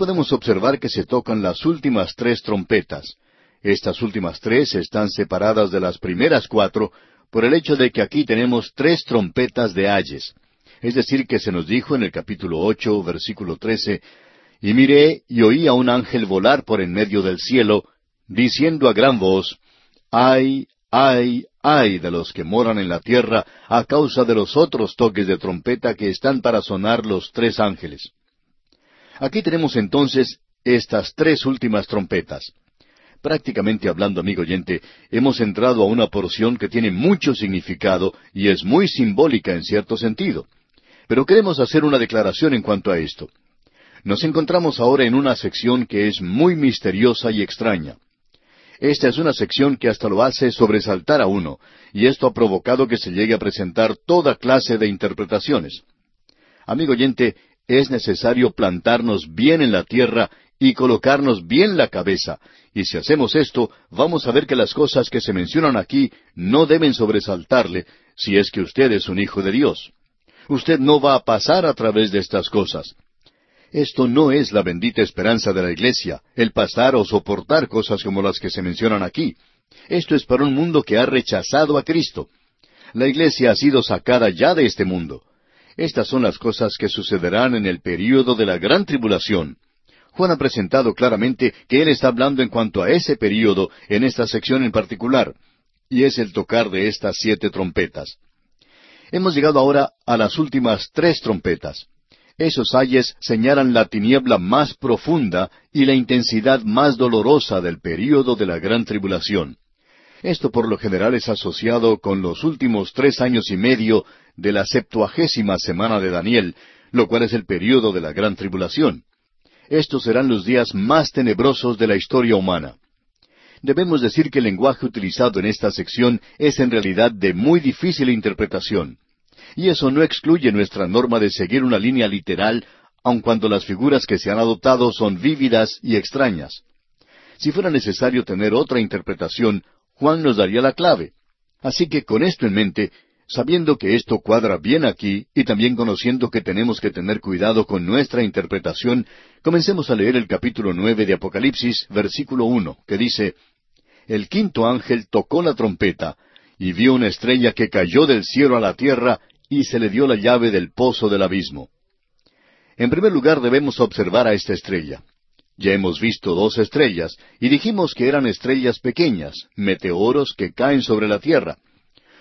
podemos observar que se tocan las últimas tres trompetas. Estas últimas tres están separadas de las primeras cuatro por el hecho de que aquí tenemos tres trompetas de ayes. Es decir, que se nos dijo en el capítulo ocho, versículo trece, Y miré y oí a un ángel volar por en medio del cielo, diciendo a gran voz, Ay, ay, ay de los que moran en la tierra a causa de los otros toques de trompeta que están para sonar los tres ángeles. Aquí tenemos entonces estas tres últimas trompetas. Prácticamente hablando, amigo oyente, hemos entrado a una porción que tiene mucho significado y es muy simbólica en cierto sentido. Pero queremos hacer una declaración en cuanto a esto. Nos encontramos ahora en una sección que es muy misteriosa y extraña. Esta es una sección que hasta lo hace sobresaltar a uno, y esto ha provocado que se llegue a presentar toda clase de interpretaciones. Amigo oyente, es necesario plantarnos bien en la tierra y colocarnos bien la cabeza, y si hacemos esto, vamos a ver que las cosas que se mencionan aquí no deben sobresaltarle si es que usted es un hijo de Dios. Usted no va a pasar a través de estas cosas. Esto no es la bendita esperanza de la Iglesia, el pasar o soportar cosas como las que se mencionan aquí. Esto es para un mundo que ha rechazado a Cristo. La Iglesia ha sido sacada ya de este mundo. Estas son las cosas que sucederán en el período de la gran tribulación. Juan ha presentado claramente que él está hablando en cuanto a ese período en esta sección en particular, y es el tocar de estas siete trompetas. Hemos llegado ahora a las últimas tres trompetas. Esos ayes señalan la tiniebla más profunda y la intensidad más dolorosa del período de la gran tribulación. Esto por lo general es asociado con los últimos tres años y medio de la septuagésima semana de Daniel, lo cual es el período de la gran tribulación. Estos serán los días más tenebrosos de la historia humana. Debemos decir que el lenguaje utilizado en esta sección es en realidad de muy difícil interpretación. Y eso no excluye nuestra norma de seguir una línea literal, aun cuando las figuras que se han adoptado son vívidas y extrañas. Si fuera necesario tener otra interpretación, Juan nos daría la clave. Así que con esto en mente, sabiendo que esto cuadra bien aquí y también conociendo que tenemos que tener cuidado con nuestra interpretación, comencemos a leer el capítulo nueve de Apocalipsis, versículo uno, que dice El quinto ángel tocó la trompeta, y vio una estrella que cayó del cielo a la tierra, y se le dio la llave del pozo del abismo. En primer lugar debemos observar a esta estrella. Ya hemos visto dos estrellas, y dijimos que eran estrellas pequeñas, meteoros que caen sobre la tierra.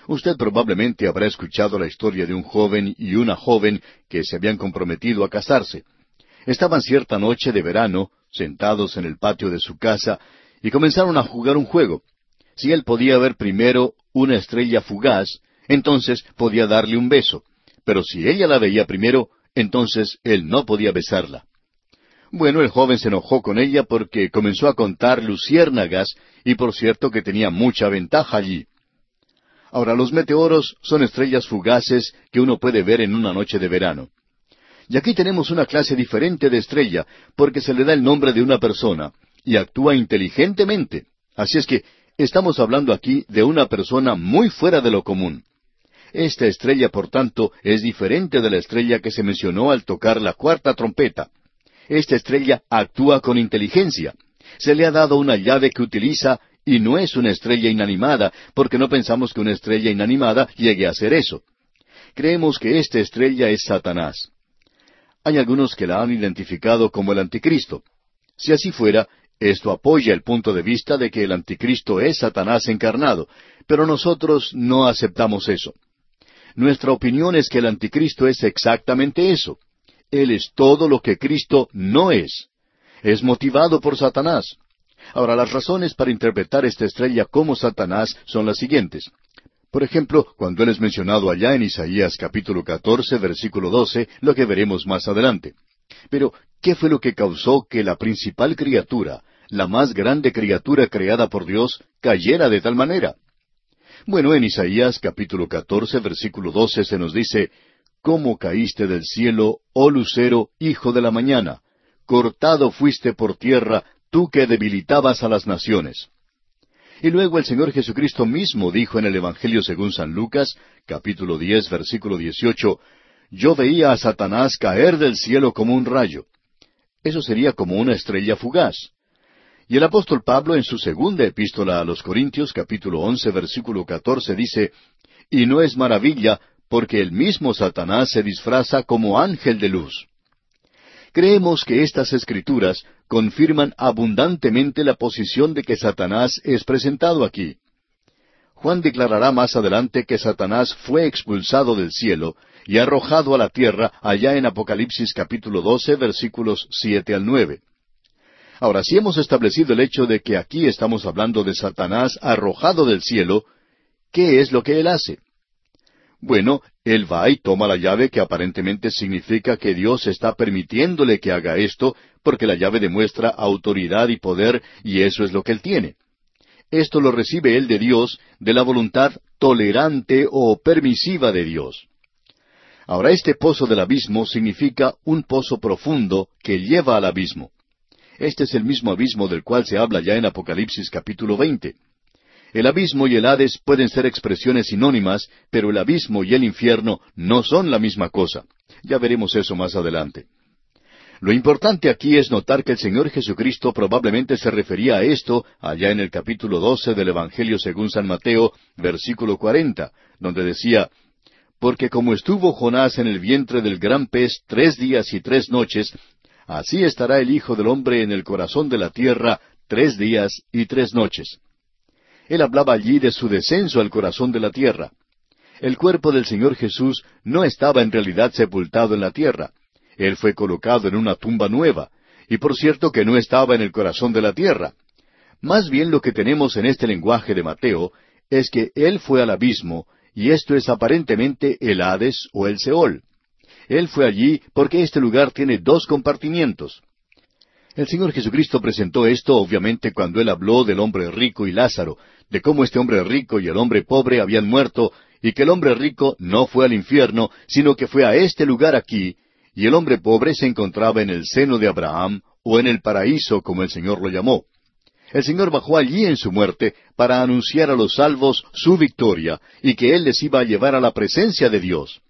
Usted probablemente habrá escuchado la historia de un joven y una joven que se habían comprometido a casarse. Estaban cierta noche de verano, sentados en el patio de su casa, y comenzaron a jugar un juego. Si él podía ver primero una estrella fugaz, entonces podía darle un beso. Pero si ella la veía primero, entonces él no podía besarla. Bueno, el joven se enojó con ella porque comenzó a contar luciérnagas y por cierto que tenía mucha ventaja allí. Ahora, los meteoros son estrellas fugaces que uno puede ver en una noche de verano. Y aquí tenemos una clase diferente de estrella, porque se le da el nombre de una persona, y actúa inteligentemente. Así es que estamos hablando aquí de una persona muy fuera de lo común. Esta estrella, por tanto, es diferente de la estrella que se mencionó al tocar la cuarta trompeta. Esta estrella actúa con inteligencia. Se le ha dado una llave que utiliza y no es una estrella inanimada, porque no pensamos que una estrella inanimada llegue a ser eso. Creemos que esta estrella es Satanás. Hay algunos que la han identificado como el anticristo. Si así fuera, esto apoya el punto de vista de que el anticristo es Satanás encarnado, pero nosotros no aceptamos eso. Nuestra opinión es que el anticristo es exactamente eso. Él es todo lo que Cristo no es. Es motivado por Satanás. Ahora, las razones para interpretar esta estrella como Satanás son las siguientes. Por ejemplo, cuando él es mencionado allá en Isaías capítulo 14, versículo 12, lo que veremos más adelante. Pero, ¿qué fue lo que causó que la principal criatura, la más grande criatura creada por Dios, cayera de tal manera? Bueno, en Isaías capítulo 14, versículo 12 se nos dice, ¿Cómo caíste del cielo, oh lucero, hijo de la mañana? Cortado fuiste por tierra, tú que debilitabas a las naciones. Y luego el Señor Jesucristo mismo dijo en el Evangelio según San Lucas, capítulo 10, versículo 18, Yo veía a Satanás caer del cielo como un rayo. Eso sería como una estrella fugaz. Y el apóstol Pablo en su segunda epístola a los Corintios capítulo once versículo catorce dice, Y no es maravilla, porque el mismo Satanás se disfraza como ángel de luz. Creemos que estas escrituras confirman abundantemente la posición de que Satanás es presentado aquí. Juan declarará más adelante que Satanás fue expulsado del cielo y arrojado a la tierra allá en Apocalipsis capítulo 12 versículos siete al nueve. Ahora, si hemos establecido el hecho de que aquí estamos hablando de Satanás arrojado del cielo, ¿qué es lo que él hace? Bueno, él va y toma la llave que aparentemente significa que Dios está permitiéndole que haga esto, porque la llave demuestra autoridad y poder, y eso es lo que él tiene. Esto lo recibe él de Dios, de la voluntad tolerante o permisiva de Dios. Ahora este pozo del abismo significa un pozo profundo que lleva al abismo. Este es el mismo abismo del cual se habla ya en Apocalipsis capítulo 20. El abismo y el Hades pueden ser expresiones sinónimas, pero el abismo y el infierno no son la misma cosa. Ya veremos eso más adelante. Lo importante aquí es notar que el Señor Jesucristo probablemente se refería a esto allá en el capítulo 12 del Evangelio según San Mateo, versículo 40, donde decía, Porque como estuvo Jonás en el vientre del gran pez tres días y tres noches, así estará el Hijo del Hombre en el corazón de la tierra tres días y tres noches. Él hablaba allí de su descenso al corazón de la tierra. El cuerpo del Señor Jesús no estaba en realidad sepultado en la tierra. Él fue colocado en una tumba nueva, y por cierto que no estaba en el corazón de la tierra. Más bien lo que tenemos en este lenguaje de Mateo es que Él fue al abismo, y esto es aparentemente el Hades o el Seol. Él fue allí porque este lugar tiene dos compartimientos. El Señor Jesucristo presentó esto obviamente cuando Él habló del hombre rico y Lázaro, de cómo este hombre rico y el hombre pobre habían muerto, y que el hombre rico no fue al infierno, sino que fue a este lugar aquí, y el hombre pobre se encontraba en el seno de Abraham, o en el paraíso, como el Señor lo llamó. El Señor bajó allí en su muerte para anunciar a los salvos su victoria, y que Él les iba a llevar a la presencia de Dios.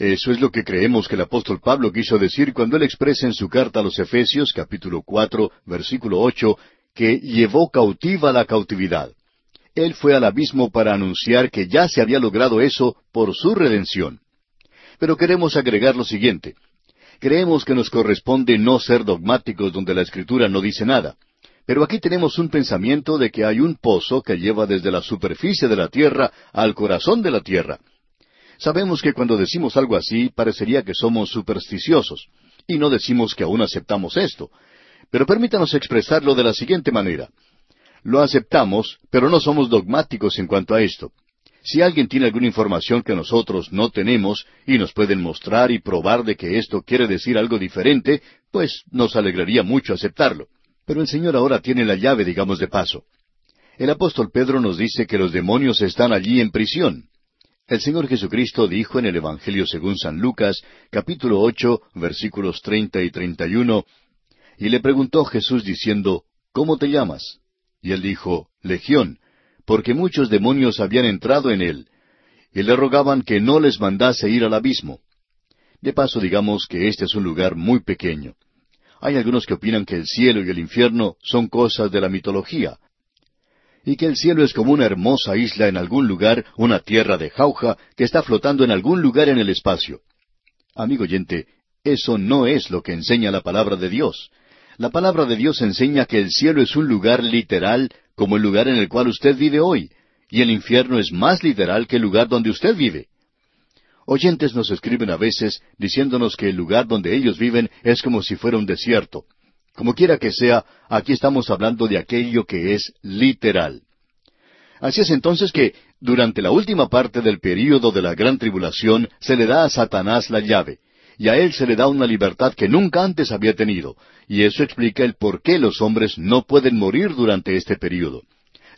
Eso es lo que creemos que el apóstol Pablo quiso decir cuando él expresa en su carta a los Efesios capítulo cuatro versículo ocho que llevó cautiva la cautividad. Él fue al abismo para anunciar que ya se había logrado eso por su redención. Pero queremos agregar lo siguiente. Creemos que nos corresponde no ser dogmáticos donde la Escritura no dice nada. Pero aquí tenemos un pensamiento de que hay un pozo que lleva desde la superficie de la tierra al corazón de la tierra. Sabemos que cuando decimos algo así parecería que somos supersticiosos, y no decimos que aún aceptamos esto. Pero permítanos expresarlo de la siguiente manera. Lo aceptamos, pero no somos dogmáticos en cuanto a esto. Si alguien tiene alguna información que nosotros no tenemos y nos pueden mostrar y probar de que esto quiere decir algo diferente, pues nos alegraría mucho aceptarlo. Pero el Señor ahora tiene la llave, digamos de paso. El apóstol Pedro nos dice que los demonios están allí en prisión. El Señor Jesucristo dijo en el Evangelio según San Lucas, capítulo ocho, versículos treinta y treinta y uno, y le preguntó Jesús diciendo, ¿Cómo te llamas? Y él dijo, Legión, porque muchos demonios habían entrado en él, y le rogaban que no les mandase ir al abismo. De paso digamos que este es un lugar muy pequeño. Hay algunos que opinan que el cielo y el infierno son cosas de la mitología, y que el cielo es como una hermosa isla en algún lugar, una tierra de jauja que está flotando en algún lugar en el espacio. Amigo oyente, eso no es lo que enseña la palabra de Dios. La palabra de Dios enseña que el cielo es un lugar literal como el lugar en el cual usted vive hoy, y el infierno es más literal que el lugar donde usted vive. Oyentes nos escriben a veces diciéndonos que el lugar donde ellos viven es como si fuera un desierto. Como quiera que sea, aquí estamos hablando de aquello que es literal. Así es entonces que, durante la última parte del período de la gran tribulación, se le da a Satanás la llave, y a él se le da una libertad que nunca antes había tenido, y eso explica el por qué los hombres no pueden morir durante este período.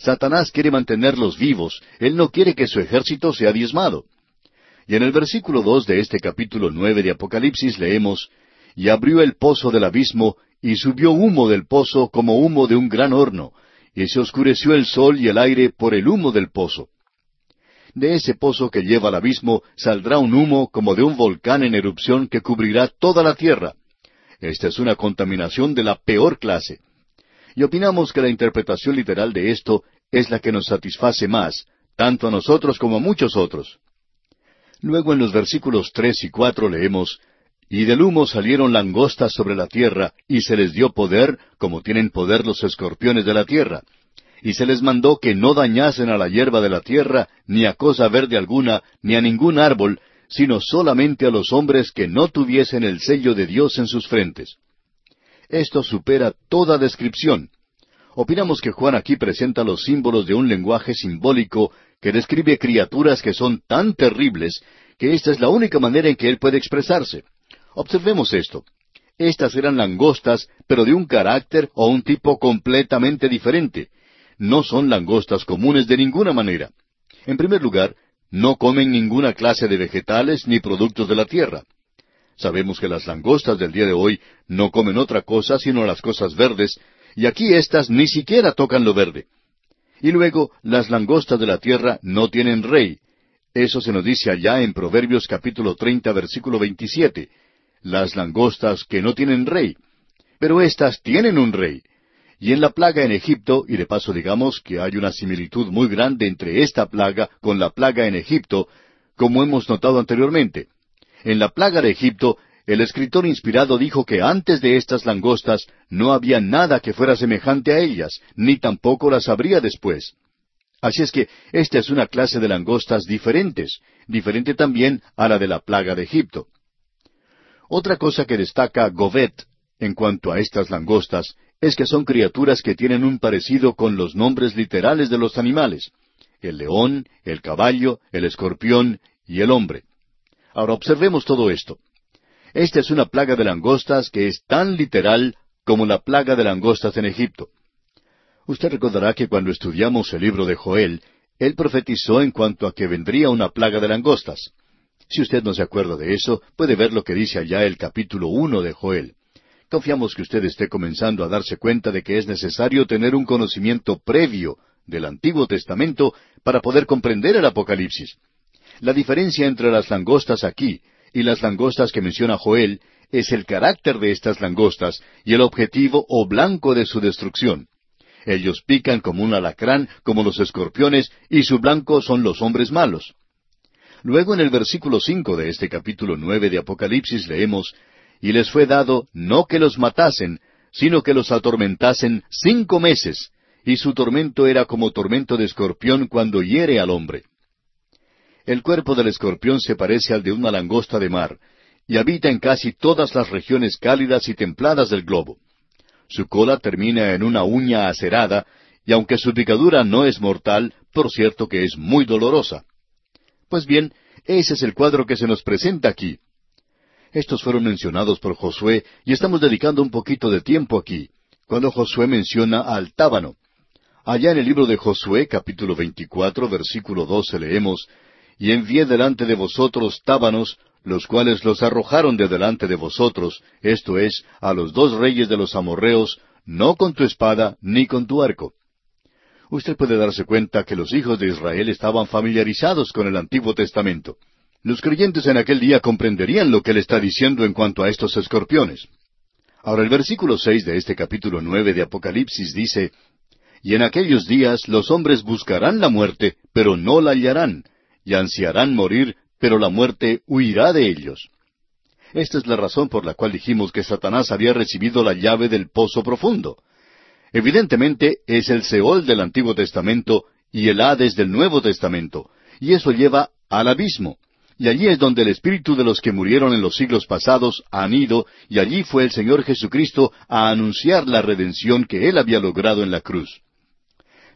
Satanás quiere mantenerlos vivos, él no quiere que su ejército sea diezmado. Y en el versículo dos de este capítulo nueve de Apocalipsis leemos, Y abrió el pozo del abismo, y subió humo del pozo como humo de un gran horno, y se oscureció el sol y el aire por el humo del pozo. De ese pozo que lleva al abismo saldrá un humo como de un volcán en erupción que cubrirá toda la tierra. Esta es una contaminación de la peor clase. Y opinamos que la interpretación literal de esto es la que nos satisface más, tanto a nosotros como a muchos otros. Luego en los versículos tres y cuatro leemos Y del humo salieron langostas sobre la tierra, y se les dio poder, como tienen poder los escorpiones de la tierra. Y se les mandó que no dañasen a la hierba de la tierra, ni a cosa verde alguna, ni a ningún árbol, sino solamente a los hombres que no tuviesen el sello de Dios en sus frentes. Esto supera toda descripción. Opinamos que Juan aquí presenta los símbolos de un lenguaje simbólico que describe criaturas que son tan terribles que esta es la única manera en que él puede expresarse. Observemos esto. Estas eran langostas, pero de un carácter o un tipo completamente diferente. No son langostas comunes de ninguna manera. En primer lugar, no comen ninguna clase de vegetales ni productos de la tierra. Sabemos que las langostas del día de hoy no comen otra cosa sino las cosas verdes, y aquí éstas ni siquiera tocan lo verde. Y luego, las langostas de la tierra no tienen rey. Eso se nos dice allá en Proverbios capítulo treinta, versículo veintisiete. Las langostas que no tienen rey. Pero éstas tienen un rey. Y en la plaga en Egipto, y de paso digamos que hay una similitud muy grande entre esta plaga con la plaga en Egipto, como hemos notado anteriormente. En la plaga de Egipto, el escritor inspirado dijo que antes de estas langostas no había nada que fuera semejante a ellas, ni tampoco las habría después. Así es que esta es una clase de langostas diferentes, diferente también a la de la plaga de Egipto. Otra cosa que destaca Govet en cuanto a estas langostas es que son criaturas que tienen un parecido con los nombres literales de los animales, el león, el caballo, el escorpión y el hombre. Ahora observemos todo esto. Esta es una plaga de langostas que es tan literal como la plaga de langostas en Egipto. Usted recordará que cuando estudiamos el libro de Joel, él profetizó en cuanto a que vendría una plaga de langostas. Si usted no se acuerda de eso, puede ver lo que dice allá el capítulo uno de Joel. Confiamos que usted esté comenzando a darse cuenta de que es necesario tener un conocimiento previo del Antiguo Testamento para poder comprender el Apocalipsis. La diferencia entre las langostas aquí y las langostas que menciona Joel es el carácter de estas langostas y el objetivo o blanco de su destrucción. Ellos pican como un alacrán, como los escorpiones, y su blanco son los hombres malos. Luego en el versículo cinco de este capítulo nueve de Apocalipsis leemos Y les fue dado no que los matasen, sino que los atormentasen cinco meses, y su tormento era como tormento de escorpión cuando hiere al hombre. El cuerpo del escorpión se parece al de una langosta de mar, y habita en casi todas las regiones cálidas y templadas del globo. Su cola termina en una uña acerada, y aunque su picadura no es mortal, por cierto que es muy dolorosa. Pues bien, ese es el cuadro que se nos presenta aquí. Estos fueron mencionados por Josué, y estamos dedicando un poquito de tiempo aquí, cuando Josué menciona al tábano. Allá en el libro de Josué, capítulo 24, versículo 12, leemos, y envié delante de vosotros tábanos, los cuales los arrojaron de delante de vosotros, esto es, a los dos reyes de los amorreos, no con tu espada ni con tu arco. Usted puede darse cuenta que los hijos de Israel estaban familiarizados con el Antiguo Testamento. Los creyentes en aquel día comprenderían lo que él está diciendo en cuanto a estos escorpiones. Ahora el versículo seis de este capítulo nueve de Apocalipsis dice Y en aquellos días los hombres buscarán la muerte, pero no la hallarán, y ansiarán morir, pero la muerte huirá de ellos. Esta es la razón por la cual dijimos que Satanás había recibido la llave del pozo profundo. Evidentemente es el Seol del Antiguo Testamento y el Hades del Nuevo Testamento, y eso lleva al abismo. Y allí es donde el espíritu de los que murieron en los siglos pasados han ido, y allí fue el Señor Jesucristo a anunciar la redención que Él había logrado en la cruz.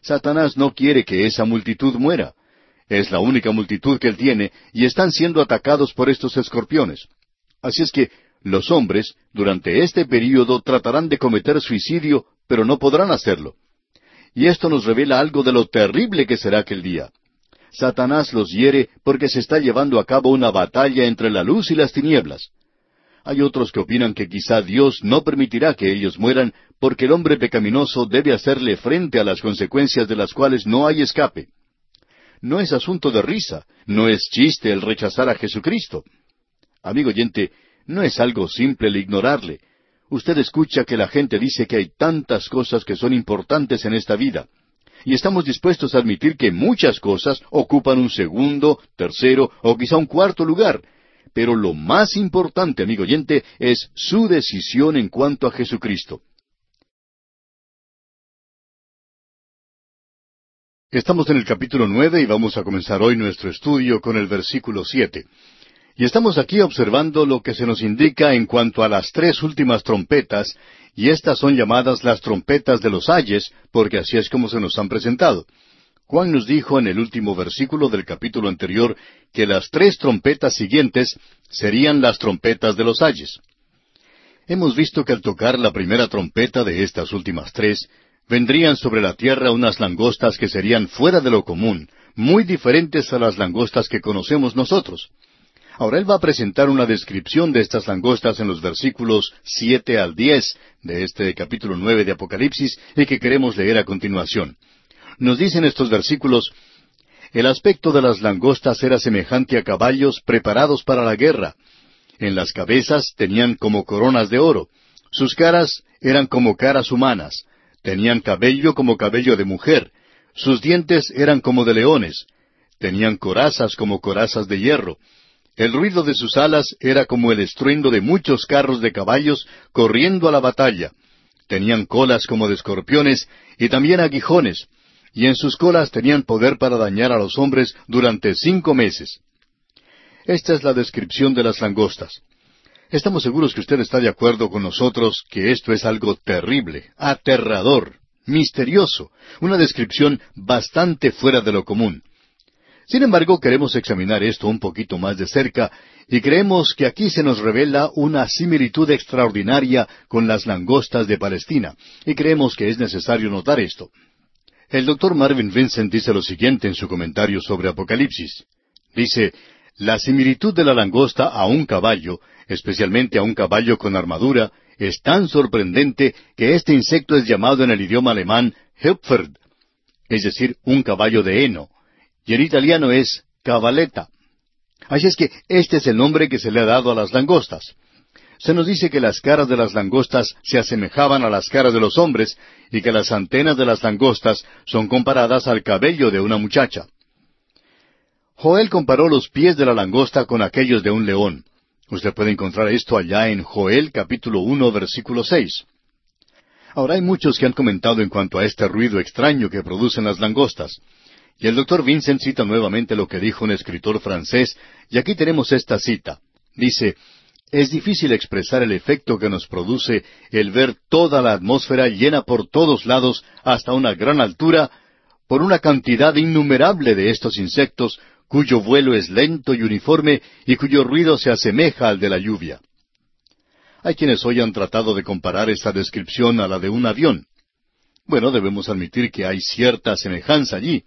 Satanás no quiere que esa multitud muera. Es la única multitud que él tiene y están siendo atacados por estos escorpiones. Así es que los hombres durante este período tratarán de cometer suicidio, pero no podrán hacerlo. Y esto nos revela algo de lo terrible que será aquel día. Satanás los hiere porque se está llevando a cabo una batalla entre la luz y las tinieblas. Hay otros que opinan que quizá Dios no permitirá que ellos mueran porque el hombre pecaminoso debe hacerle frente a las consecuencias de las cuales no hay escape no es asunto de risa, no es chiste el rechazar a Jesucristo. Amigo oyente, no es algo simple el ignorarle. Usted escucha que la gente dice que hay tantas cosas que son importantes en esta vida. Y estamos dispuestos a admitir que muchas cosas ocupan un segundo, tercero o quizá un cuarto lugar. Pero lo más importante, amigo oyente, es su decisión en cuanto a Jesucristo. Estamos en el capítulo nueve y vamos a comenzar hoy nuestro estudio con el versículo siete. Y estamos aquí observando lo que se nos indica en cuanto a las tres últimas trompetas, y estas son llamadas las trompetas de los ayes, porque así es como se nos han presentado. Juan nos dijo en el último versículo del capítulo anterior que las tres trompetas siguientes serían las trompetas de los ayes. Hemos visto que al tocar la primera trompeta de estas últimas tres, vendrían sobre la tierra unas langostas que serían fuera de lo común, muy diferentes a las langostas que conocemos nosotros. Ahora él va a presentar una descripción de estas langostas en los versículos siete al diez de este capítulo nueve de Apocalipsis y que queremos leer a continuación. Nos dicen estos versículos El aspecto de las langostas era semejante a caballos preparados para la guerra. En las cabezas tenían como coronas de oro. Sus caras eran como caras humanas. Tenían cabello como cabello de mujer. Sus dientes eran como de leones. Tenían corazas como corazas de hierro el ruido de sus alas era como el estruendo de muchos carros de caballos corriendo a la batalla. Tenían colas como de escorpiones y también aguijones, y en sus colas tenían poder para dañar a los hombres durante cinco meses. Esta es la descripción de las langostas. Estamos seguros que usted está de acuerdo con nosotros que esto es algo terrible, aterrador, misterioso, una descripción bastante fuera de lo común. Sin embargo, queremos examinar esto un poquito más de cerca y creemos que aquí se nos revela una similitud extraordinaria con las langostas de Palestina, y creemos que es necesario notar esto. El doctor Marvin Vincent dice lo siguiente en su comentario sobre Apocalipsis. Dice, la similitud de la langosta a un caballo, especialmente a un caballo con armadura, es tan sorprendente que este insecto es llamado en el idioma alemán Hepferd, es decir, un caballo de heno y en italiano es cabaleta. Así es que este es el nombre que se le ha dado a las langostas. Se nos dice que las caras de las langostas se asemejaban a las caras de los hombres y que las antenas de las langostas son comparadas al cabello de una muchacha. Joel comparó los pies de la langosta con aquellos de un león. Usted puede encontrar esto allá en Joel capítulo uno versículo seis. Ahora hay muchos que han comentado en cuanto a este ruido extraño que producen las langostas. Y el doctor Vincent cita nuevamente lo que dijo un escritor francés, y aquí tenemos esta cita. Dice, es difícil expresar el efecto que nos produce el ver toda la atmósfera llena por todos lados hasta una gran altura por una cantidad innumerable de estos insectos cuyo vuelo es lento y uniforme y cuyo ruido se asemeja al de la lluvia. Hay quienes hoy han tratado de comparar esta descripción a la de un avión. Bueno, debemos admitir que hay cierta semejanza allí.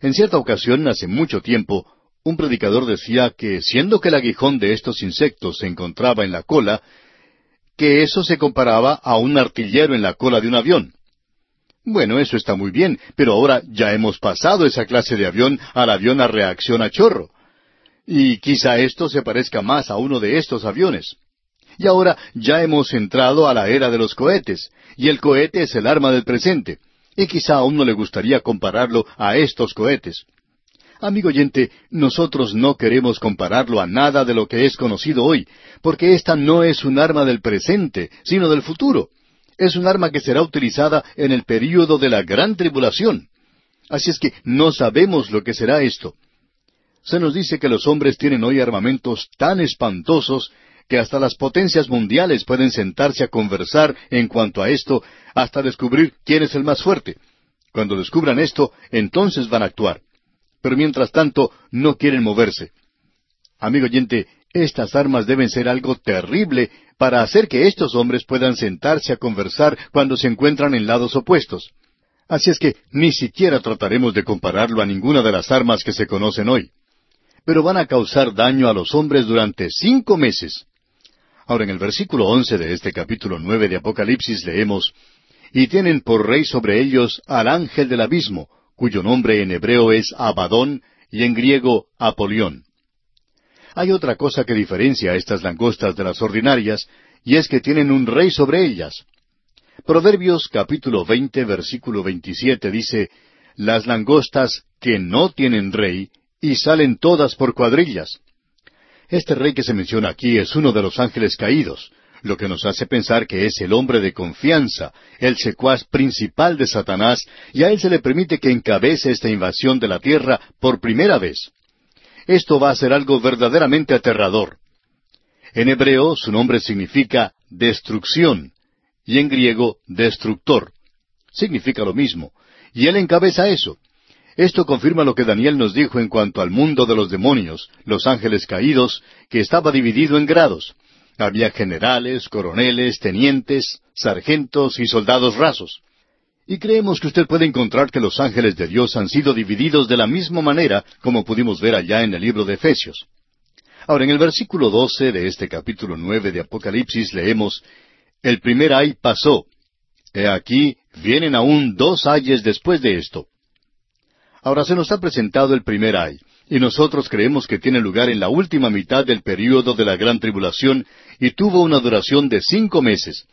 En cierta ocasión, hace mucho tiempo, un predicador decía que, siendo que el aguijón de estos insectos se encontraba en la cola, que eso se comparaba a un artillero en la cola de un avión. Bueno, eso está muy bien, pero ahora ya hemos pasado esa clase de avión al avión a reacción a chorro. Y quizá esto se parezca más a uno de estos aviones. Y ahora ya hemos entrado a la era de los cohetes, y el cohete es el arma del presente y quizá a uno le gustaría compararlo a estos cohetes. Amigo oyente, nosotros no queremos compararlo a nada de lo que es conocido hoy, porque esta no es un arma del presente, sino del futuro. Es un arma que será utilizada en el período de la gran tribulación. Así es que no sabemos lo que será esto. Se nos dice que los hombres tienen hoy armamentos tan espantosos que hasta las potencias mundiales pueden sentarse a conversar en cuanto a esto hasta descubrir quién es el más fuerte. Cuando descubran esto, entonces van a actuar. Pero mientras tanto, no quieren moverse. Amigo oyente, estas armas deben ser algo terrible para hacer que estos hombres puedan sentarse a conversar cuando se encuentran en lados opuestos. Así es que ni siquiera trataremos de compararlo a ninguna de las armas que se conocen hoy. Pero van a causar daño a los hombres durante cinco meses. Ahora en el versículo once de este capítulo nueve de Apocalipsis leemos Y tienen por rey sobre ellos al ángel del abismo, cuyo nombre en hebreo es Abadón y en griego Apolión. Hay otra cosa que diferencia a estas langostas de las ordinarias, y es que tienen un rey sobre ellas. Proverbios capítulo 20, versículo 27 dice, Las langostas que no tienen rey, y salen todas por cuadrillas. Este rey que se menciona aquí es uno de los ángeles caídos, lo que nos hace pensar que es el hombre de confianza, el secuaz principal de Satanás, y a él se le permite que encabece esta invasión de la tierra por primera vez. Esto va a ser algo verdaderamente aterrador. En hebreo su nombre significa destrucción, y en griego destructor. Significa lo mismo, y él encabeza eso. Esto confirma lo que Daniel nos dijo en cuanto al mundo de los demonios, los ángeles caídos, que estaba dividido en grados. Había generales, coroneles, tenientes, sargentos y soldados rasos. Y creemos que usted puede encontrar que los ángeles de Dios han sido divididos de la misma manera como pudimos ver allá en el libro de Efesios. Ahora, en el versículo doce de este capítulo nueve de Apocalipsis leemos, El primer ay pasó. He aquí, vienen aún dos ayes después de esto. Ahora se nos ha presentado el primer ay, y nosotros creemos que tiene lugar en la última mitad del período de la gran tribulación y tuvo una duración de cinco meses.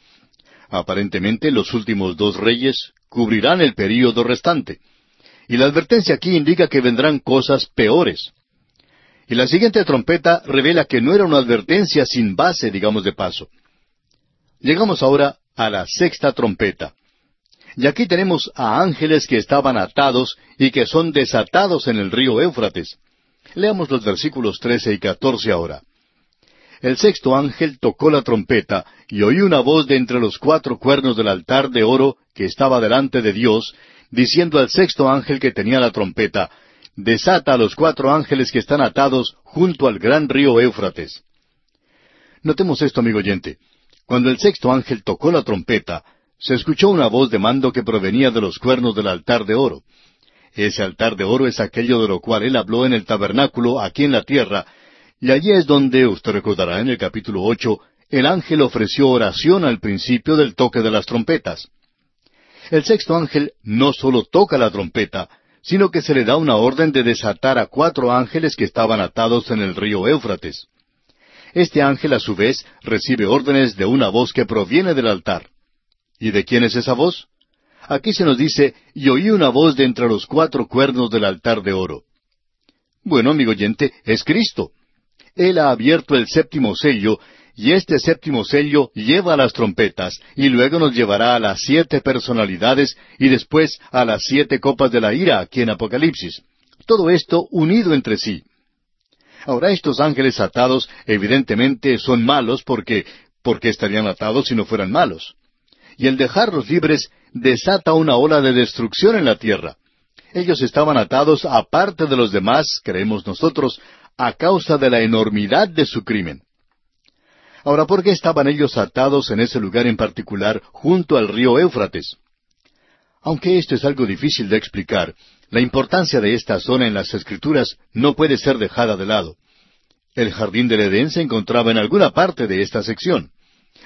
Aparentemente los últimos dos reyes cubrirán el período restante. Y la advertencia aquí indica que vendrán cosas peores. Y la siguiente trompeta revela que no era una advertencia sin base, digamos de paso. Llegamos ahora a la sexta trompeta. Y aquí tenemos a ángeles que estaban atados y que son desatados en el río Éufrates. Leamos los versículos trece y catorce ahora. El sexto ángel tocó la trompeta, y oí una voz de entre los cuatro cuernos del altar de oro que estaba delante de Dios, diciendo al sexto ángel que tenía la trompeta, Desata a los cuatro ángeles que están atados junto al gran río Éufrates. Notemos esto, amigo oyente. Cuando el sexto ángel tocó la trompeta, se escuchó una voz de mando que provenía de los cuernos del altar de oro. Ese altar de oro es aquello de lo cual él habló en el tabernáculo aquí en la tierra, y allí es donde, usted recordará en el capítulo ocho, el ángel ofreció oración al principio del toque de las trompetas. El sexto ángel no solo toca la trompeta, sino que se le da una orden de desatar a cuatro ángeles que estaban atados en el río Éufrates. Este ángel, a su vez, recibe órdenes de una voz que proviene del altar. ¿Y de quién es esa voz? Aquí se nos dice, y oí una voz de entre los cuatro cuernos del altar de oro. Bueno, amigo oyente, es Cristo. Él ha abierto el séptimo sello, y este séptimo sello lleva las trompetas, y luego nos llevará a las siete personalidades, y después a las siete copas de la ira aquí en Apocalipsis. Todo esto unido entre sí. Ahora estos ángeles atados evidentemente son malos porque, porque estarían atados si no fueran malos y el dejarlos libres desata una ola de destrucción en la tierra. Ellos estaban atados aparte de los demás, creemos nosotros, a causa de la enormidad de su crimen. Ahora, ¿por qué estaban ellos atados en ese lugar en particular, junto al río Éufrates? Aunque esto es algo difícil de explicar, la importancia de esta zona en las Escrituras no puede ser dejada de lado. El jardín del Edén se encontraba en alguna parte de esta sección.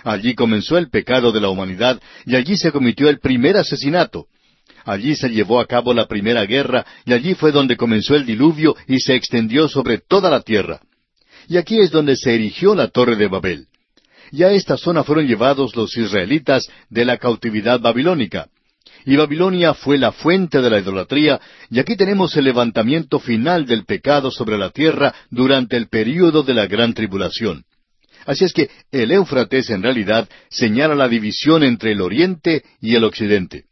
Allí comenzó el pecado de la humanidad y allí se cometió el primer asesinato. Allí se llevó a cabo la primera guerra y allí fue donde comenzó el diluvio y se extendió sobre toda la tierra. Y aquí es donde se erigió la torre de Babel. Y a esta zona fueron llevados los israelitas de la cautividad babilónica. Y Babilonia fue la fuente de la idolatría, y aquí tenemos el levantamiento final del pecado sobre la tierra durante el período de la gran tribulación. Así es que el Éufrates en realidad señala la división entre el oriente y el occidente.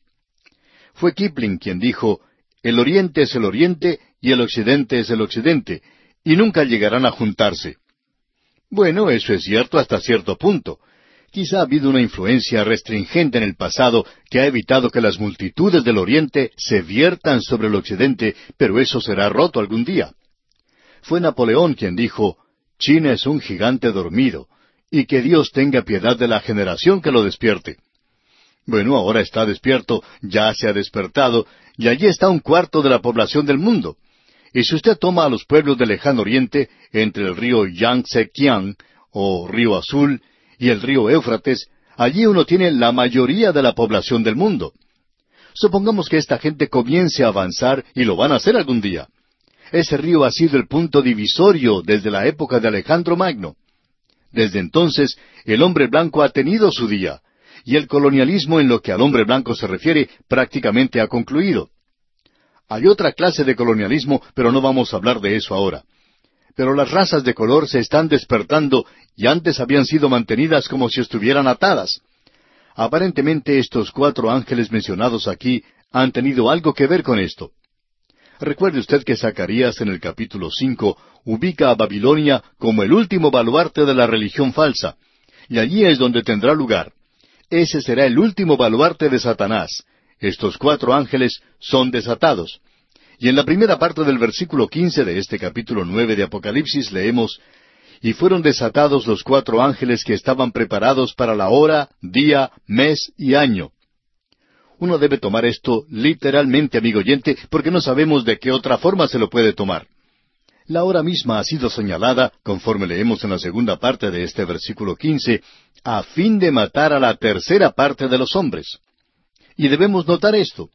Fue Kipling quien dijo, el oriente es el oriente y el occidente es el occidente, y nunca llegarán a juntarse. Bueno, eso es cierto hasta cierto punto. Quizá ha habido una influencia restringente en el pasado que ha evitado que las multitudes del Oriente se viertan sobre el Occidente, pero eso será roto algún día. Fue Napoleón quien dijo, China es un gigante dormido, y que Dios tenga piedad de la generación que lo despierte. Bueno, ahora está despierto, ya se ha despertado, y allí está un cuarto de la población del mundo. Y si usted toma a los pueblos del lejano oriente, entre el río Yangtze-Kiang, o río Azul, y el río Éufrates, allí uno tiene la mayoría de la población del mundo. Supongamos que esta gente comience a avanzar, y lo van a hacer algún día. Ese río ha sido el punto divisorio desde la época de Alejandro Magno. Desde entonces, el hombre blanco ha tenido su día, y el colonialismo en lo que al hombre blanco se refiere prácticamente ha concluido. Hay otra clase de colonialismo, pero no vamos a hablar de eso ahora. Pero las razas de color se están despertando y antes habían sido mantenidas como si estuvieran atadas. Aparentemente estos cuatro ángeles mencionados aquí han tenido algo que ver con esto. Recuerde usted que Zacarías en el capítulo cinco ubica a Babilonia como el último baluarte de la religión falsa, y allí es donde tendrá lugar. Ese será el último baluarte de Satanás. Estos cuatro ángeles son desatados. Y en la primera parte del versículo quince de este capítulo nueve de Apocalipsis leemos Y fueron desatados los cuatro ángeles que estaban preparados para la hora, día, mes y año. Uno debe tomar esto literalmente, amigo oyente, porque no sabemos de qué otra forma se lo puede tomar. La hora misma ha sido señalada, conforme leemos en la segunda parte de este versículo quince, a fin de matar a la tercera parte de los hombres. Y debemos notar esto.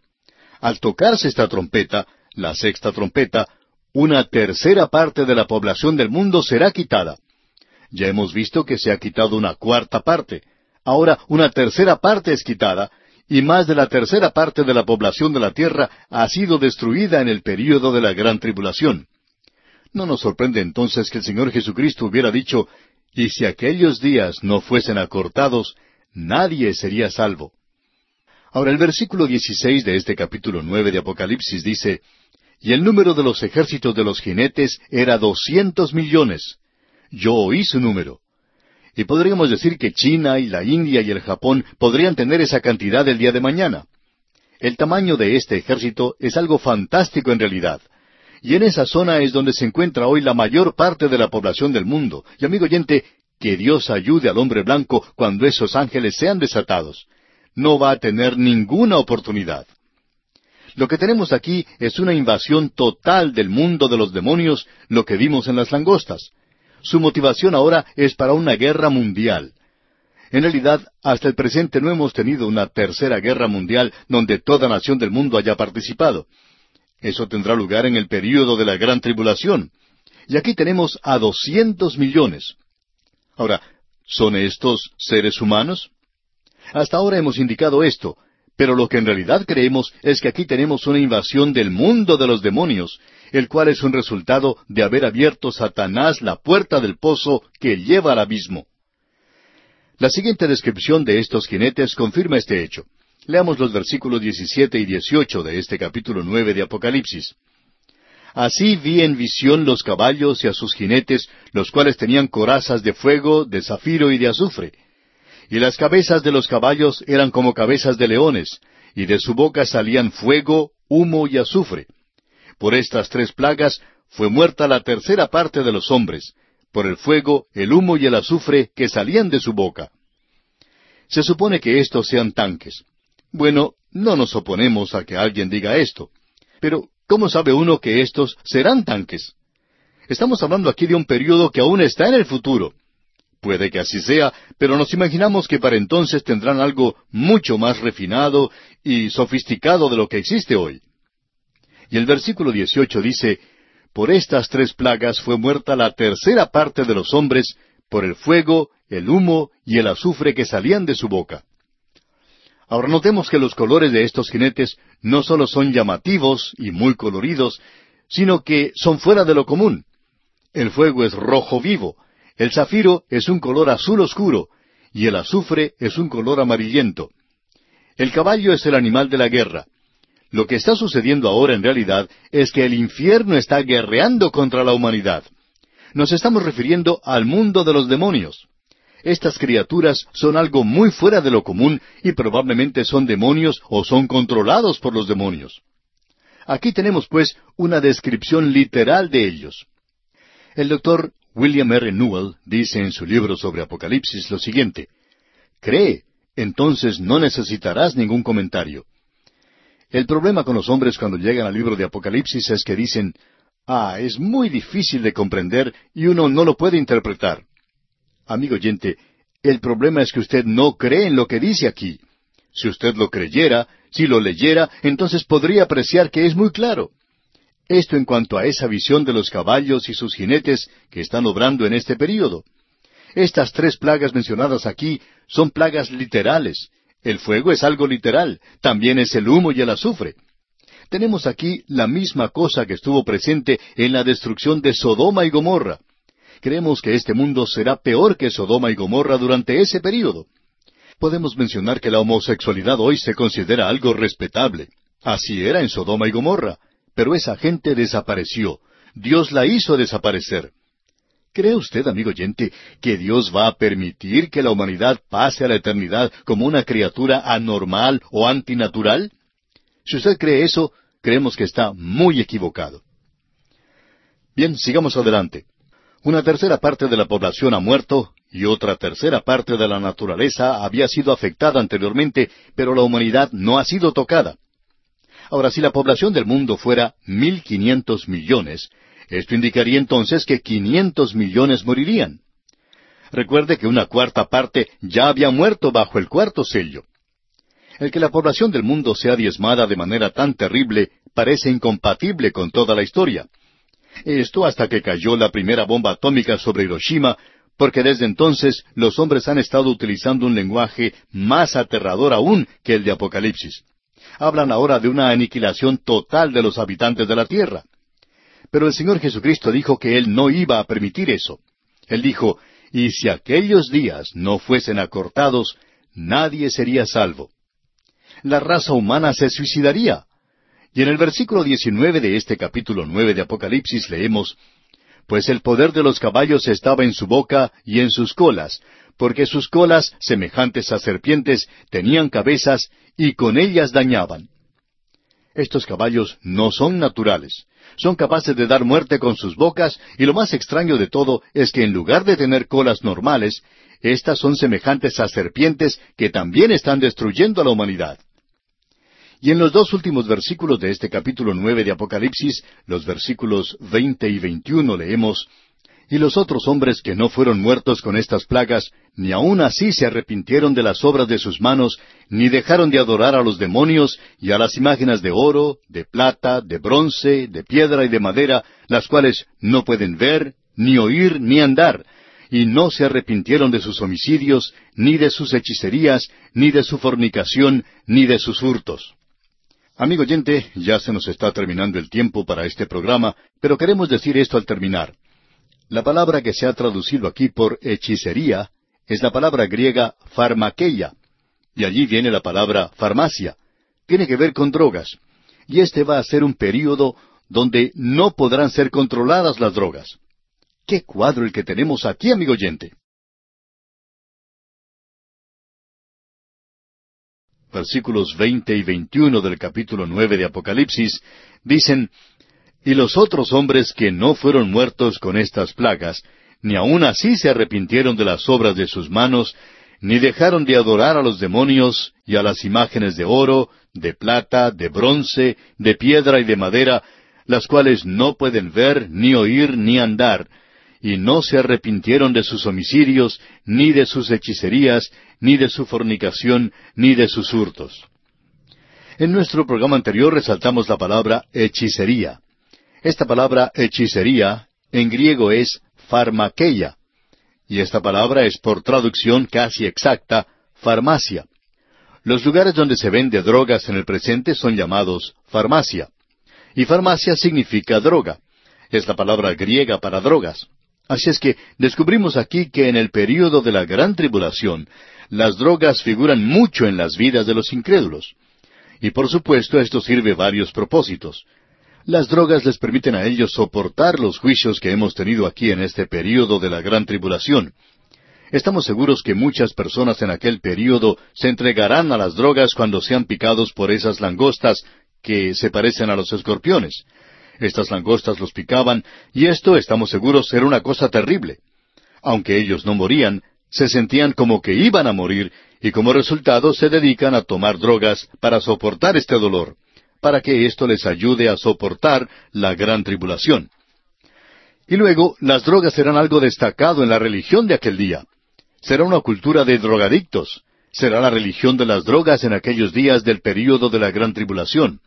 Al tocarse esta trompeta, la sexta trompeta, una tercera parte de la población del mundo será quitada. Ya hemos visto que se ha quitado una cuarta parte. Ahora una tercera parte es quitada, y más de la tercera parte de la población de la tierra ha sido destruida en el período de la gran tribulación. No nos sorprende entonces que el Señor Jesucristo hubiera dicho, y si aquellos días no fuesen acortados, nadie sería salvo. Ahora el versículo 16 de este capítulo nueve de Apocalipsis dice, Y el número de los ejércitos de los jinetes era doscientos millones. Yo oí su número. Y podríamos decir que China y la India y el Japón podrían tener esa cantidad el día de mañana. El tamaño de este ejército es algo fantástico en realidad. Y en esa zona es donde se encuentra hoy la mayor parte de la población del mundo. Y amigo oyente, que Dios ayude al hombre blanco cuando esos ángeles sean desatados. No va a tener ninguna oportunidad. Lo que tenemos aquí es una invasión total del mundo de los demonios, lo que vimos en las langostas. Su motivación ahora es para una guerra mundial. En realidad, hasta el presente no hemos tenido una tercera guerra mundial donde toda nación del mundo haya participado. Eso tendrá lugar en el período de la gran tribulación. Y aquí tenemos a doscientos millones. Ahora, ¿son estos seres humanos? Hasta ahora hemos indicado esto, pero lo que en realidad creemos es que aquí tenemos una invasión del mundo de los demonios, el cual es un resultado de haber abierto Satanás la puerta del pozo que lleva al abismo. La siguiente descripción de estos jinetes confirma este hecho. Leamos los versículos 17 y 18 de este capítulo 9 de Apocalipsis. Así vi en visión los caballos y a sus jinetes, los cuales tenían corazas de fuego, de zafiro y de azufre. Y las cabezas de los caballos eran como cabezas de leones, y de su boca salían fuego, humo y azufre. Por estas tres plagas fue muerta la tercera parte de los hombres, por el fuego, el humo y el azufre que salían de su boca. Se supone que estos sean tanques. Bueno, no nos oponemos a que alguien diga esto. Pero, ¿cómo sabe uno que estos serán tanques? Estamos hablando aquí de un periodo que aún está en el futuro. Puede que así sea, pero nos imaginamos que para entonces tendrán algo mucho más refinado y sofisticado de lo que existe hoy. Y el versículo 18 dice, Por estas tres plagas fue muerta la tercera parte de los hombres, por el fuego, el humo y el azufre que salían de su boca. Ahora notemos que los colores de estos jinetes no solo son llamativos y muy coloridos, sino que son fuera de lo común. El fuego es rojo vivo, el zafiro es un color azul oscuro, y el azufre es un color amarillento. El caballo es el animal de la guerra, lo que está sucediendo ahora en realidad es que el infierno está guerreando contra la humanidad. Nos estamos refiriendo al mundo de los demonios. Estas criaturas son algo muy fuera de lo común y probablemente son demonios o son controlados por los demonios. Aquí tenemos pues una descripción literal de ellos. El doctor William R. Newell dice en su libro sobre Apocalipsis lo siguiente, Cree, entonces no necesitarás ningún comentario. El problema con los hombres cuando llegan al libro de Apocalipsis es que dicen, ah, es muy difícil de comprender y uno no lo puede interpretar. Amigo oyente, el problema es que usted no cree en lo que dice aquí. Si usted lo creyera, si lo leyera, entonces podría apreciar que es muy claro. Esto en cuanto a esa visión de los caballos y sus jinetes que están obrando en este período. Estas tres plagas mencionadas aquí son plagas literales. El fuego es algo literal, también es el humo y el azufre. Tenemos aquí la misma cosa que estuvo presente en la destrucción de Sodoma y Gomorra. Creemos que este mundo será peor que Sodoma y Gomorra durante ese período. Podemos mencionar que la homosexualidad hoy se considera algo respetable. Así era en Sodoma y Gomorra. Pero esa gente desapareció. Dios la hizo desaparecer. ¿Cree usted, amigo oyente, que Dios va a permitir que la humanidad pase a la eternidad como una criatura anormal o antinatural? Si usted cree eso, creemos que está muy equivocado. Bien, sigamos adelante. Una tercera parte de la población ha muerto y otra tercera parte de la naturaleza había sido afectada anteriormente, pero la humanidad no ha sido tocada. Ahora, si la población del mundo fuera mil quinientos millones, esto indicaría entonces que quinientos millones morirían. Recuerde que una cuarta parte ya había muerto bajo el cuarto sello. El que la población del mundo sea diezmada de manera tan terrible parece incompatible con toda la historia. Esto hasta que cayó la primera bomba atómica sobre Hiroshima, porque desde entonces los hombres han estado utilizando un lenguaje más aterrador aún que el de Apocalipsis. Hablan ahora de una aniquilación total de los habitantes de la tierra. Pero el Señor Jesucristo dijo que Él no iba a permitir eso. Él dijo, y si aquellos días no fuesen acortados, nadie sería salvo. La raza humana se suicidaría. Y en el versículo 19 de este capítulo nueve de Apocalipsis leemos, Pues el poder de los caballos estaba en su boca y en sus colas, porque sus colas, semejantes a serpientes, tenían cabezas y con ellas dañaban. Estos caballos no son naturales. Son capaces de dar muerte con sus bocas y lo más extraño de todo es que en lugar de tener colas normales, estas son semejantes a serpientes que también están destruyendo a la humanidad. Y en los dos últimos versículos de este capítulo nueve de Apocalipsis, los versículos veinte y veintiuno, leemos y los otros hombres que no fueron muertos con estas plagas, ni aun así se arrepintieron de las obras de sus manos, ni dejaron de adorar a los demonios y a las imágenes de oro, de plata, de bronce, de piedra y de madera, las cuales no pueden ver, ni oír, ni andar, y no se arrepintieron de sus homicidios, ni de sus hechicerías, ni de su fornicación, ni de sus hurtos. Amigo oyente, ya se nos está terminando el tiempo para este programa, pero queremos decir esto al terminar. La palabra que se ha traducido aquí por hechicería es la palabra griega farmakeia, y allí viene la palabra farmacia. Tiene que ver con drogas. Y este va a ser un período donde no podrán ser controladas las drogas. ¡Qué cuadro el que tenemos aquí, amigo oyente! Versículos veinte y veintiuno del capítulo nueve de Apocalipsis dicen y los otros hombres que no fueron muertos con estas plagas, ni aun así se arrepintieron de las obras de sus manos, ni dejaron de adorar a los demonios y a las imágenes de oro, de plata, de bronce, de piedra y de madera, las cuales no pueden ver, ni oír, ni andar, y no se arrepintieron de sus homicidios, ni de sus hechicerías, ni de su fornicación, ni de sus hurtos. En nuestro programa anterior resaltamos la palabra hechicería. Esta palabra hechicería en griego es farmakeia, y esta palabra es por traducción casi exacta farmacia. Los lugares donde se vende drogas en el presente son llamados farmacia. Y farmacia significa droga. Es la palabra griega para drogas. Así es que descubrimos aquí que en el período de la gran tribulación, las drogas figuran mucho en las vidas de los incrédulos. Y por supuesto esto sirve varios propósitos. Las drogas les permiten a ellos soportar los juicios que hemos tenido aquí en este período de la gran tribulación. Estamos seguros que muchas personas en aquel período se entregarán a las drogas cuando sean picados por esas langostas que se parecen a los escorpiones. Estas langostas los picaban y esto, estamos seguros, era una cosa terrible. Aunque ellos no morían, se sentían como que iban a morir y como resultado se dedican a tomar drogas para soportar este dolor para que esto les ayude a soportar la gran tribulación. Y luego, las drogas serán algo destacado en la religión de aquel día. Será una cultura de drogadictos. Será la religión de las drogas en aquellos días del período de la gran tribulación.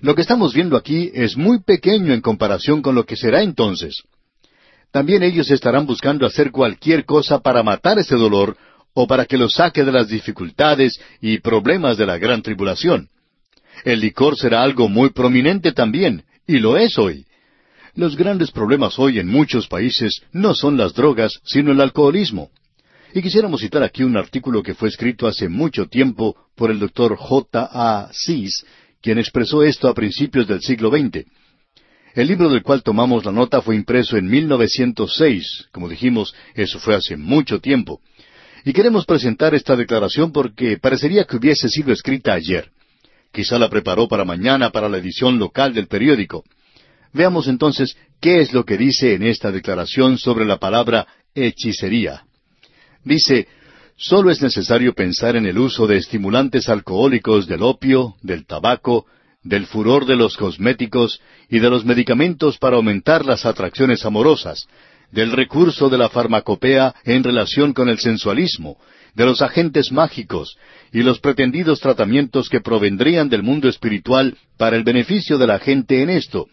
Lo que estamos viendo aquí es muy pequeño en comparación con lo que será entonces. También ellos estarán buscando hacer cualquier cosa para matar ese dolor o para que lo saque de las dificultades y problemas de la gran tribulación. El licor será algo muy prominente también, y lo es hoy. Los grandes problemas hoy en muchos países no son las drogas, sino el alcoholismo. Y quisiéramos citar aquí un artículo que fue escrito hace mucho tiempo por el doctor J. A. Sis, quien expresó esto a principios del siglo XX. El libro del cual tomamos la nota fue impreso en 1906. Como dijimos, eso fue hace mucho tiempo. Y queremos presentar esta declaración porque parecería que hubiese sido escrita ayer. Quizá la preparó para mañana para la edición local del periódico. Veamos entonces qué es lo que dice en esta declaración sobre la palabra hechicería. Dice, solo es necesario pensar en el uso de estimulantes alcohólicos del opio, del tabaco, del furor de los cosméticos y de los medicamentos para aumentar las atracciones amorosas, del recurso de la farmacopea en relación con el sensualismo, de los agentes mágicos y los pretendidos tratamientos que provendrían del mundo espiritual para el beneficio de la gente en esto,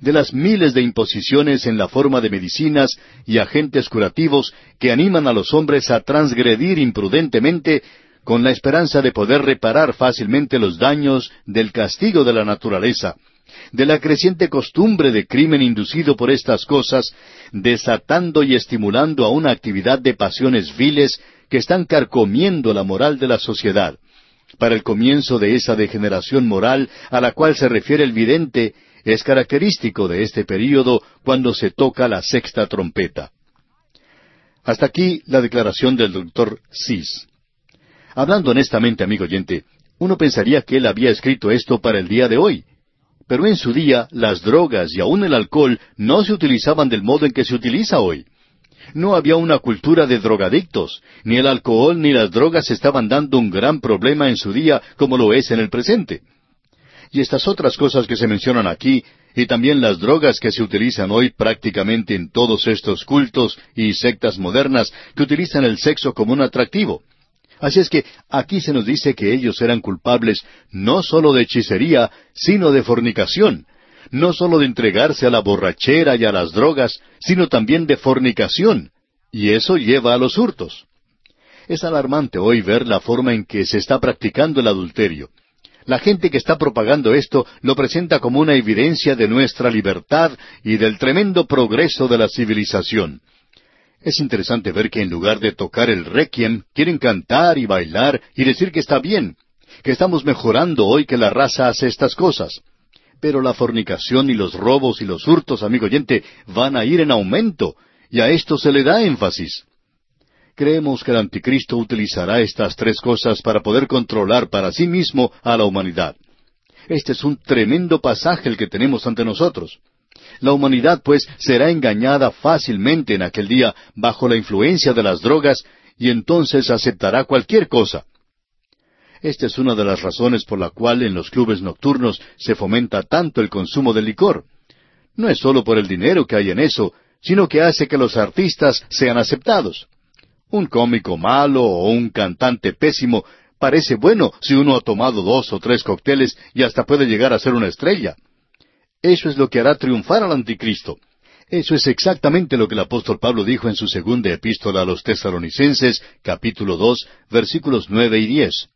de las miles de imposiciones en la forma de medicinas y agentes curativos que animan a los hombres a transgredir imprudentemente con la esperanza de poder reparar fácilmente los daños del castigo de la naturaleza, de la creciente costumbre de crimen inducido por estas cosas, desatando y estimulando a una actividad de pasiones viles que están carcomiendo la moral de la sociedad. Para el comienzo de esa degeneración moral a la cual se refiere el vidente, es característico de este período cuando se toca la sexta trompeta. Hasta aquí la declaración del doctor Sis. Hablando honestamente, amigo oyente, uno pensaría que él había escrito esto para el día de hoy, pero en su día las drogas y aun el alcohol no se utilizaban del modo en que se utiliza hoy. No había una cultura de drogadictos, ni el alcohol ni las drogas estaban dando un gran problema en su día como lo es en el presente. Y estas otras cosas que se mencionan aquí, y también las drogas que se utilizan hoy prácticamente en todos estos cultos y sectas modernas que utilizan el sexo como un atractivo. Así es que aquí se nos dice que ellos eran culpables no sólo de hechicería, sino de fornicación, no sólo de entregarse a la borrachera y a las drogas, sino también de fornicación, y eso lleva a los hurtos. Es alarmante hoy ver la forma en que se está practicando el adulterio. La gente que está propagando esto lo presenta como una evidencia de nuestra libertad y del tremendo progreso de la civilización. Es interesante ver que en lugar de tocar el requiem, quieren cantar y bailar y decir que está bien, que estamos mejorando hoy que la raza hace estas cosas. Pero la fornicación y los robos y los hurtos, amigo oyente, van a ir en aumento, y a esto se le da énfasis. Creemos que el anticristo utilizará estas tres cosas para poder controlar para sí mismo a la humanidad. Este es un tremendo pasaje el que tenemos ante nosotros. La humanidad, pues, será engañada fácilmente en aquel día bajo la influencia de las drogas y entonces aceptará cualquier cosa. Esta es una de las razones por la cual en los clubes nocturnos se fomenta tanto el consumo de licor. No es sólo por el dinero que hay en eso, sino que hace que los artistas sean aceptados. Un cómico malo o un cantante pésimo parece bueno si uno ha tomado dos o tres cócteles y hasta puede llegar a ser una estrella. Eso es lo que hará triunfar al anticristo. Eso es exactamente lo que el apóstol Pablo dijo en su segunda epístola a los tesalonicenses, capítulo dos, versículos nueve y diez.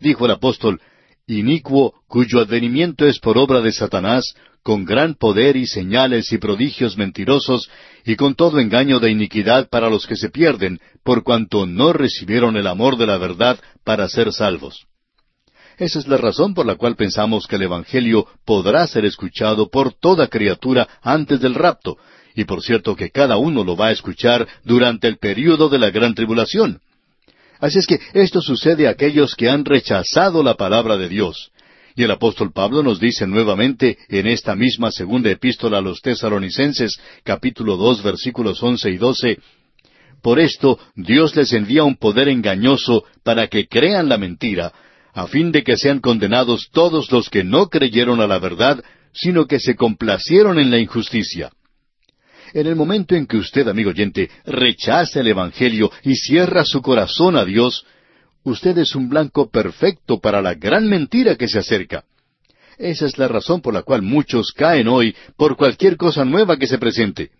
Dijo el apóstol, Inicuo, cuyo advenimiento es por obra de Satanás, con gran poder y señales y prodigios mentirosos, y con todo engaño de iniquidad para los que se pierden, por cuanto no recibieron el amor de la verdad para ser salvos. Esa es la razón por la cual pensamos que el Evangelio podrá ser escuchado por toda criatura antes del rapto, y por cierto que cada uno lo va a escuchar durante el período de la gran tribulación. Así es que esto sucede a aquellos que han rechazado la palabra de Dios. Y el apóstol Pablo nos dice nuevamente en esta misma segunda epístola a los tesaronicenses, capítulo dos, versículos once y doce, Por esto Dios les envía un poder engañoso para que crean la mentira, a fin de que sean condenados todos los que no creyeron a la verdad, sino que se complacieron en la injusticia. En el momento en que usted, amigo oyente, rechaza el Evangelio y cierra su corazón a Dios, usted es un blanco perfecto para la gran mentira que se acerca. Esa es la razón por la cual muchos caen hoy por cualquier cosa nueva que se presente.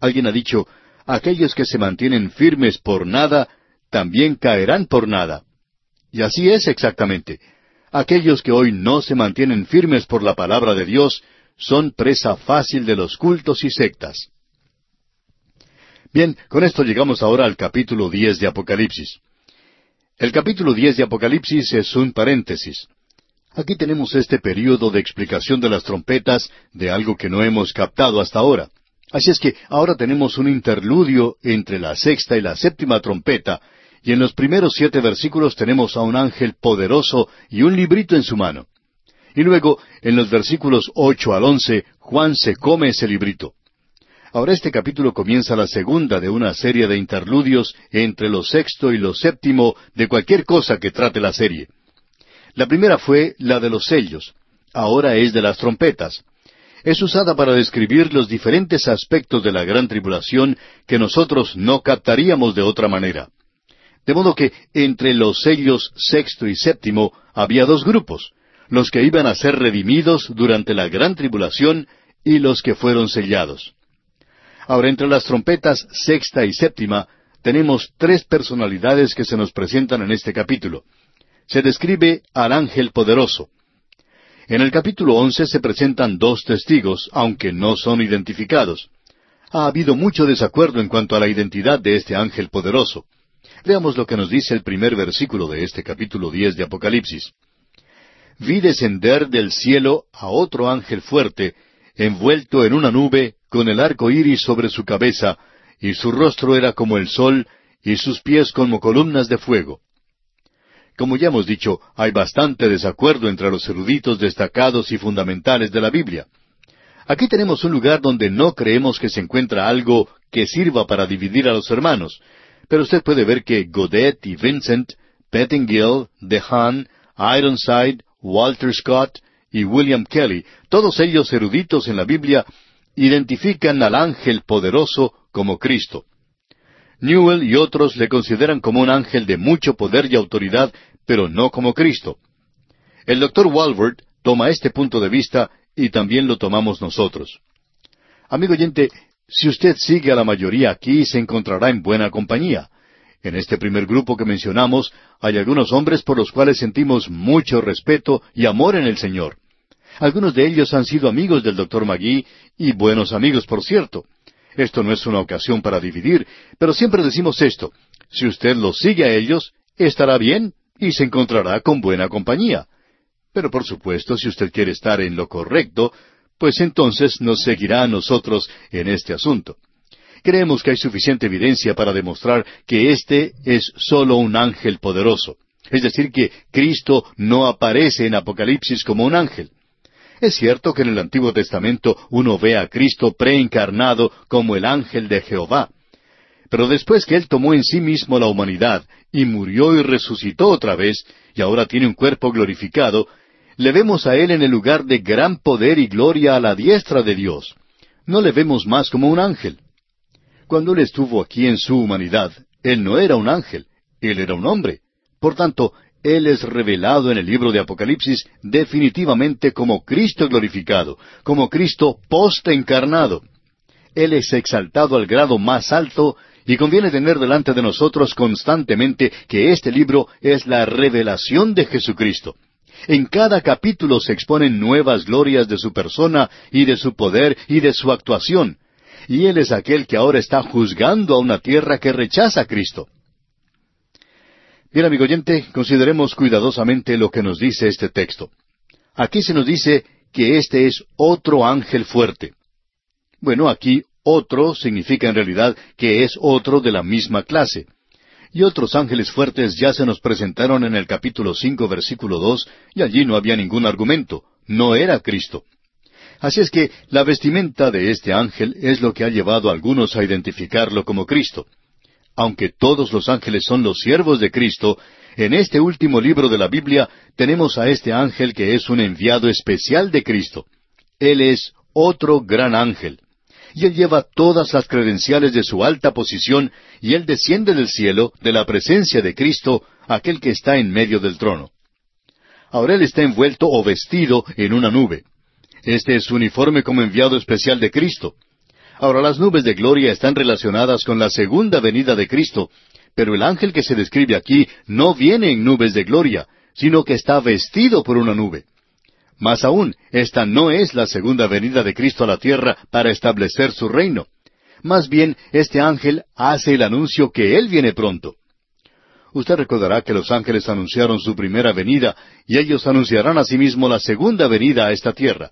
Alguien ha dicho, aquellos que se mantienen firmes por nada, también caerán por nada. Y así es exactamente. Aquellos que hoy no se mantienen firmes por la palabra de Dios son presa fácil de los cultos y sectas. Bien, con esto llegamos ahora al capítulo diez de Apocalipsis. El capítulo diez de Apocalipsis es un paréntesis. Aquí tenemos este período de explicación de las trompetas de algo que no hemos captado hasta ahora. Así es que ahora tenemos un interludio entre la sexta y la séptima trompeta, y en los primeros siete versículos tenemos a un ángel poderoso y un librito en su mano. Y luego, en los versículos ocho al once, Juan se come ese librito. Ahora este capítulo comienza la segunda de una serie de interludios entre lo sexto y lo séptimo de cualquier cosa que trate la serie. La primera fue la de los sellos, ahora es de las trompetas. Es usada para describir los diferentes aspectos de la gran tribulación que nosotros no captaríamos de otra manera. De modo que entre los sellos sexto y séptimo había dos grupos, los que iban a ser redimidos durante la gran tribulación y los que fueron sellados. Ahora, entre las trompetas sexta y séptima, tenemos tres personalidades que se nos presentan en este capítulo. Se describe al ángel poderoso. En el capítulo once se presentan dos testigos, aunque no son identificados. Ha habido mucho desacuerdo en cuanto a la identidad de este ángel poderoso. Veamos lo que nos dice el primer versículo de este capítulo diez de Apocalipsis. Vi descender del cielo a otro ángel fuerte, envuelto en una nube, con el arco iris sobre su cabeza, y su rostro era como el sol, y sus pies como columnas de fuego. Como ya hemos dicho, hay bastante desacuerdo entre los eruditos destacados y fundamentales de la Biblia. Aquí tenemos un lugar donde no creemos que se encuentra algo que sirva para dividir a los hermanos, pero usted puede ver que Godet y Vincent, Pettingill, DeHaan, Ironside, Walter Scott y William Kelly, todos ellos eruditos en la Biblia, identifican al ángel poderoso como Cristo. Newell y otros le consideran como un ángel de mucho poder y autoridad, pero no como Cristo. El doctor Walworth toma este punto de vista y también lo tomamos nosotros. Amigo oyente, si usted sigue a la mayoría aquí, se encontrará en buena compañía. En este primer grupo que mencionamos, hay algunos hombres por los cuales sentimos mucho respeto y amor en el Señor. Algunos de ellos han sido amigos del doctor Magui y buenos amigos, por cierto. Esto no es una ocasión para dividir, pero siempre decimos esto. Si usted los sigue a ellos, estará bien y se encontrará con buena compañía. Pero por supuesto, si usted quiere estar en lo correcto, pues entonces nos seguirá a nosotros en este asunto. Creemos que hay suficiente evidencia para demostrar que este es sólo un ángel poderoso. Es decir, que Cristo no aparece en Apocalipsis como un ángel. Es cierto que en el Antiguo Testamento uno ve a Cristo preencarnado como el ángel de Jehová. Pero después que Él tomó en sí mismo la humanidad y murió y resucitó otra vez, y ahora tiene un cuerpo glorificado, le vemos a Él en el lugar de gran poder y gloria a la diestra de Dios. No le vemos más como un ángel. Cuando Él estuvo aquí en su humanidad, Él no era un ángel, Él era un hombre. Por tanto, él es revelado en el libro de Apocalipsis definitivamente como Cristo glorificado, como Cristo post-encarnado. Él es exaltado al grado más alto y conviene tener delante de nosotros constantemente que este libro es la revelación de Jesucristo. En cada capítulo se exponen nuevas glorias de su persona y de su poder y de su actuación. Y Él es aquel que ahora está juzgando a una tierra que rechaza a Cristo. Bien, amigo oyente, consideremos cuidadosamente lo que nos dice este texto. Aquí se nos dice que este es otro ángel fuerte. Bueno, aquí otro significa en realidad que es otro de la misma clase. Y otros ángeles fuertes ya se nos presentaron en el capítulo cinco, versículo dos, y allí no había ningún argumento, no era Cristo. Así es que la vestimenta de este ángel es lo que ha llevado a algunos a identificarlo como Cristo aunque todos los ángeles son los siervos de Cristo, en este último libro de la Biblia tenemos a este ángel que es un enviado especial de Cristo. Él es otro gran ángel. Y él lleva todas las credenciales de su alta posición y él desciende del cielo, de la presencia de Cristo, aquel que está en medio del trono. Ahora él está envuelto o vestido en una nube. Este es su uniforme como enviado especial de Cristo. Ahora las nubes de gloria están relacionadas con la segunda venida de Cristo, pero el ángel que se describe aquí no viene en nubes de gloria, sino que está vestido por una nube. Más aún, esta no es la segunda venida de Cristo a la tierra para establecer su reino. Más bien, este ángel hace el anuncio que Él viene pronto. Usted recordará que los ángeles anunciaron su primera venida y ellos anunciarán asimismo la segunda venida a esta tierra.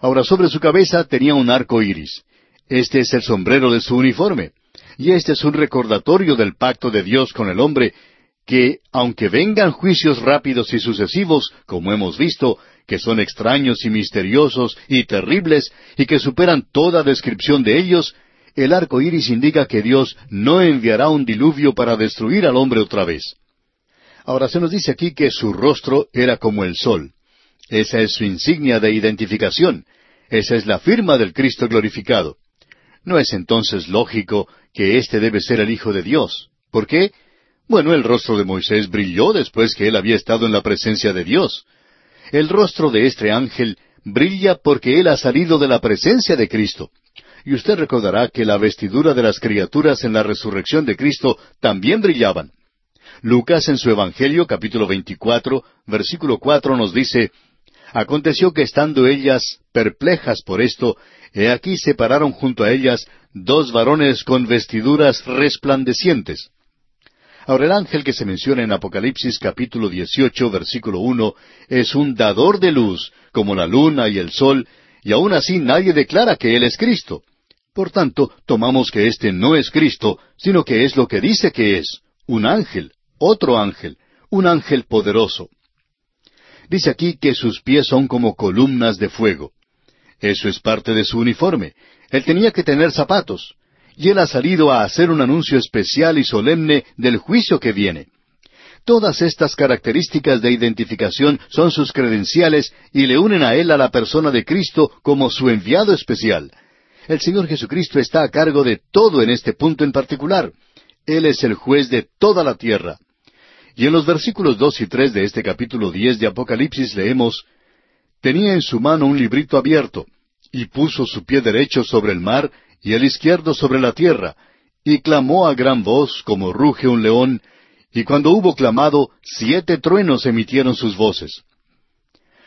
Ahora sobre su cabeza tenía un arco iris. Este es el sombrero de su uniforme. Y este es un recordatorio del pacto de Dios con el hombre, que, aunque vengan juicios rápidos y sucesivos, como hemos visto, que son extraños y misteriosos y terribles, y que superan toda descripción de ellos, el arco iris indica que Dios no enviará un diluvio para destruir al hombre otra vez. Ahora se nos dice aquí que su rostro era como el sol. Esa es su insignia de identificación. Esa es la firma del Cristo glorificado. ¿No es entonces lógico que éste debe ser el Hijo de Dios? ¿Por qué? Bueno, el rostro de Moisés brilló después que él había estado en la presencia de Dios. El rostro de este ángel brilla porque él ha salido de la presencia de Cristo. Y usted recordará que la vestidura de las criaturas en la resurrección de Cristo también brillaban. Lucas en su Evangelio capítulo 24, versículo 4 nos dice, Aconteció que estando ellas perplejas por esto, he aquí se pararon junto a ellas dos varones con vestiduras resplandecientes. Ahora el ángel que se menciona en Apocalipsis capítulo 18 versículo 1 es un dador de luz, como la luna y el sol, y aún así nadie declara que Él es Cristo. Por tanto, tomamos que éste no es Cristo, sino que es lo que dice que es, un ángel, otro ángel, un ángel poderoso. Dice aquí que sus pies son como columnas de fuego. Eso es parte de su uniforme. Él tenía que tener zapatos y él ha salido a hacer un anuncio especial y solemne del juicio que viene. Todas estas características de identificación son sus credenciales y le unen a él a la persona de Cristo como su enviado especial. El Señor Jesucristo está a cargo de todo en este punto en particular. Él es el juez de toda la tierra. Y en los versículos dos y tres de este capítulo diez de Apocalipsis leemos Tenía en su mano un librito abierto, y puso su pie derecho sobre el mar y el izquierdo sobre la tierra, y clamó a gran voz como ruge un león, y cuando hubo clamado, siete truenos emitieron sus voces.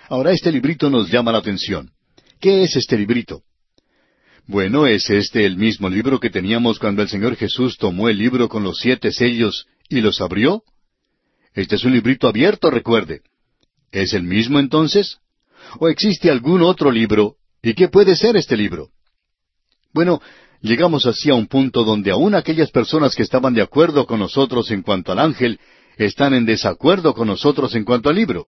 Ahora este librito nos llama la atención. ¿Qué es este librito? Bueno, ¿es este el mismo libro que teníamos cuando el Señor Jesús tomó el libro con los siete sellos y los abrió? Este es un librito abierto, recuerde. ¿Es el mismo entonces? ¿O existe algún otro libro? ¿Y qué puede ser este libro? Bueno, llegamos así a un punto donde aún aquellas personas que estaban de acuerdo con nosotros en cuanto al ángel, están en desacuerdo con nosotros en cuanto al libro.